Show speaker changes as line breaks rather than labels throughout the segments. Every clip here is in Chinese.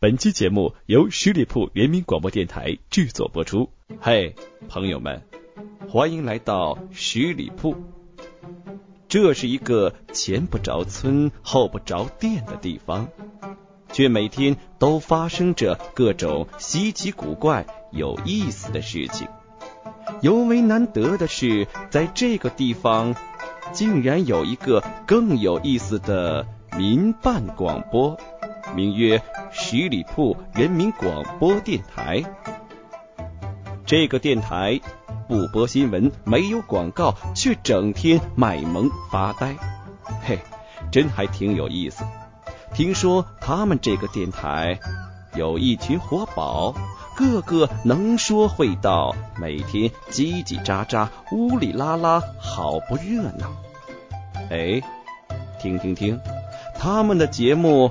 本期节目由十里铺人民广播电台制作播出。嘿，朋友们，欢迎来到十里铺。这是一个前不着村后不着店的地方，却每天都发生着各种稀奇古怪、有意思的事情。尤为难得的是，在这个地方竟然有一个更有意思的民办广播。名曰十里铺人民广播电台。这个电台不播新闻，没有广告，却整天卖萌发呆。嘿，真还挺有意思。听说他们这个电台有一群活宝，个个能说会道，每天叽叽喳喳，呜里啦啦，好不热闹。哎，听听听，他们的节目。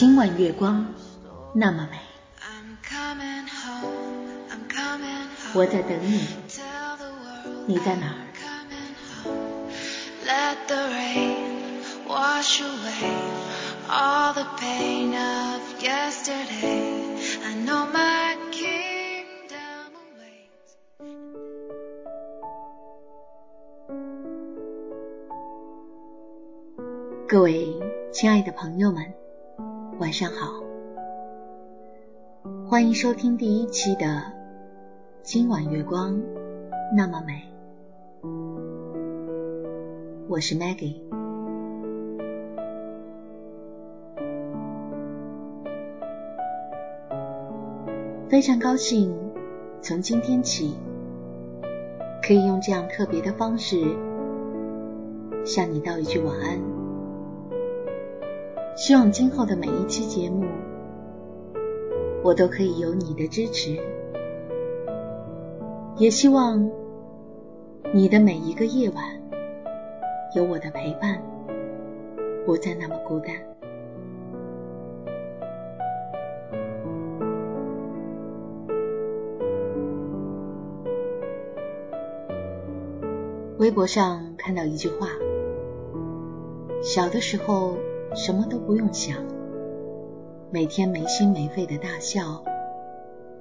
今晚月光那么美，我在等你，你在哪儿？各位亲爱的朋友们。晚上好，欢迎收听第一期的《今晚月光那么美》，我是 Maggie，非常高兴从今天起可以用这样特别的方式向你道一句晚安。希望今后的每一期节目，我都可以有你的支持，也希望你的每一个夜晚有我的陪伴，不再那么孤单。微博上看到一句话：小的时候。什么都不用想，每天没心没肺的大笑，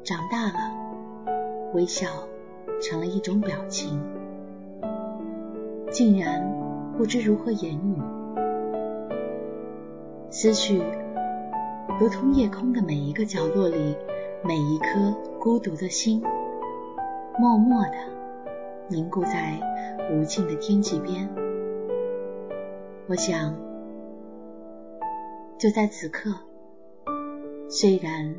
长大了，微笑成了一种表情，竟然不知如何言语，思绪如同夜空的每一个角落里，每一颗孤独的心，默默的凝固在无尽的天际边。我想。就在此刻，虽然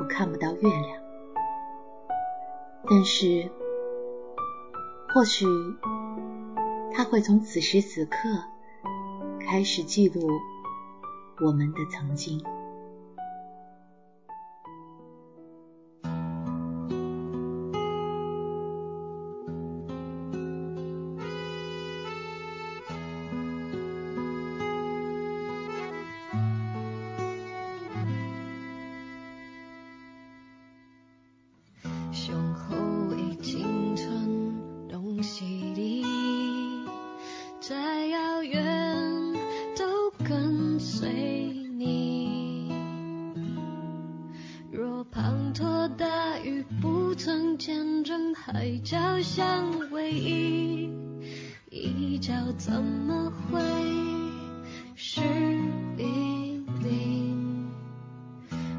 我看不到月亮，但是或许它会从此时此刻开始记录我们的曾经。
再遥远都跟随你。
若
滂沱大雨不曾见证海角相偎依，一角怎么会是冰例？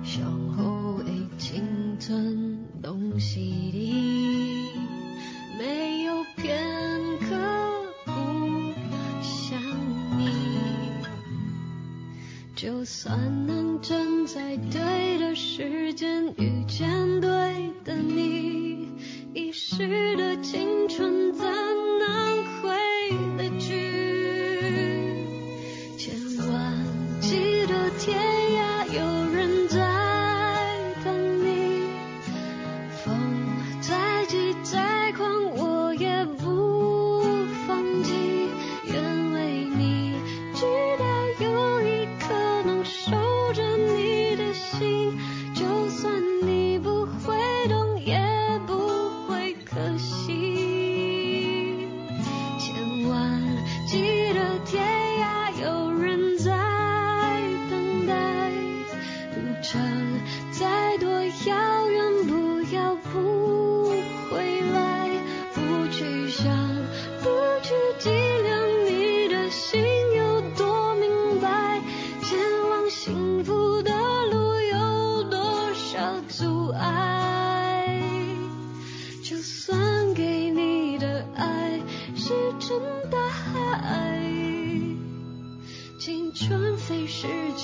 向后为青春东西
里，
没有偏。就算能站在对的时间遇见对的你，遗失的青春怎能回得
去？
千万记得天。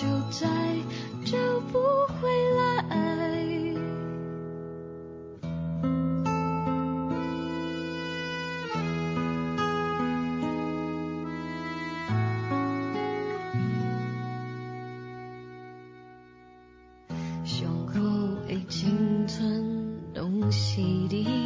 就再找不
回
来。
胸
口已
经
存东
西的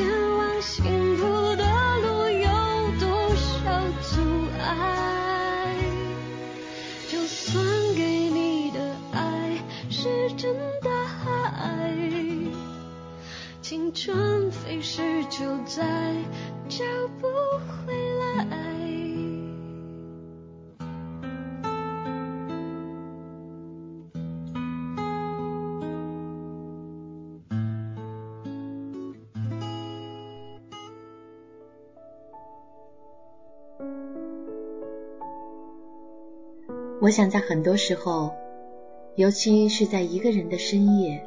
to
我想在很多时候，尤其是在一个人的深夜，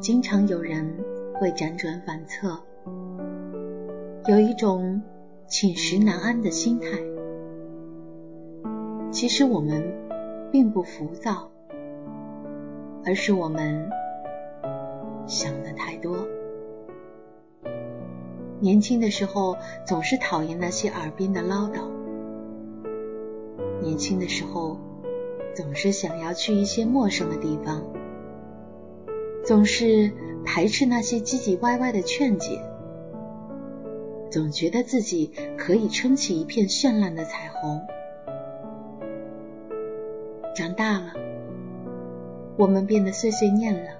经常有人会辗转反侧，有一种寝食难安的心态。其实我们并不浮躁，而是我们想的太多。年轻的时候总是讨厌那些耳边的唠叨。年轻的时候，总是想要去一些陌生的地方，总是排斥那些唧唧歪歪的劝解，总觉得自己可以撑起一片绚烂的彩虹。长大了，我们变得碎碎念了，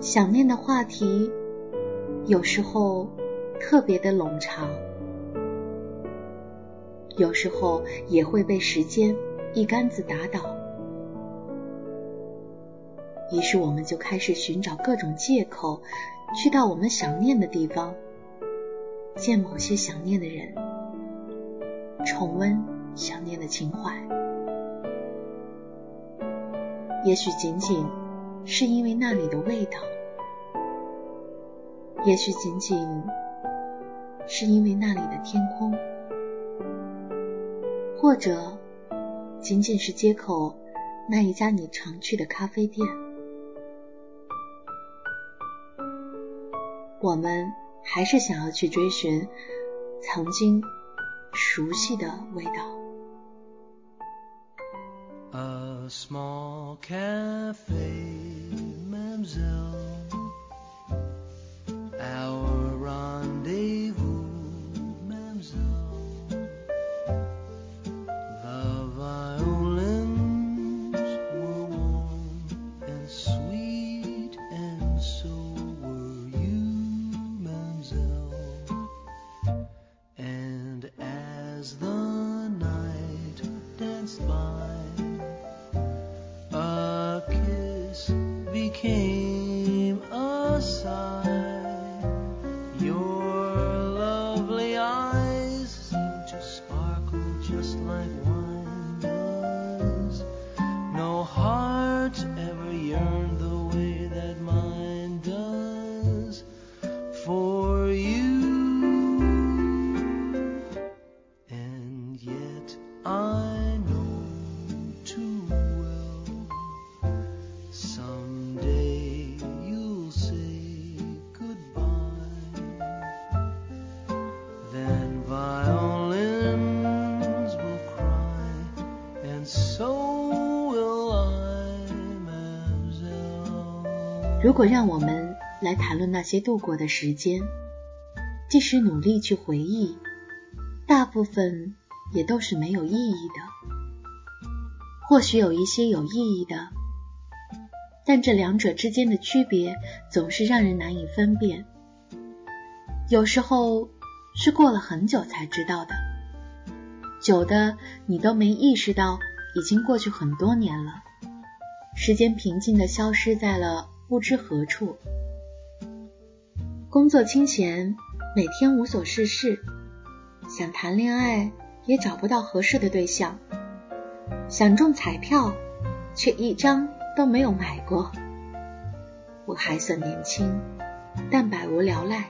想念的话题有时候特别的冗长。有时候也会被时间一竿子打倒，于是我们就开始寻找各种借口，去到我们想念的地方，见某些想念的人，重温想念的情怀。也许仅仅是因为那里的味道，也许仅仅是因为那里的天空。或者仅仅是街口那一家你常去的咖啡店我们还是想要去追寻曾经熟悉的味道。
A small cafe came.
如果让我们来谈论那些度过的时间，即使努力去回忆，大部分也都是没有意义的。或许有一些有意义的，但这两者之间的区别总是让人难以分辨。有时候是过了很久才知道的，久的你都没意识到已经过去很多年了。时间平静的消失在了不知何处。工作清闲，每天无所事事，想谈恋爱也找不到合适的对象。想中彩票，却一张都没有买过。我还算年轻，但百无聊赖。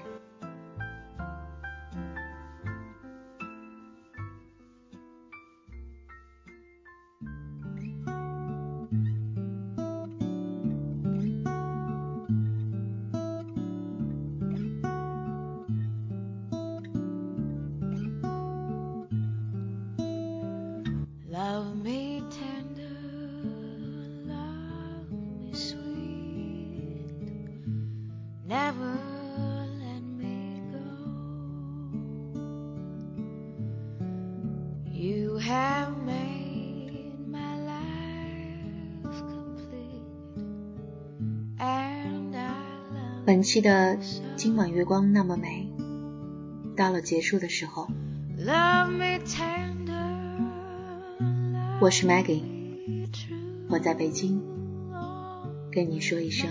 本期的今晚月光那么美，到了结束的时候。我是 Maggie，我在北京，跟你说一声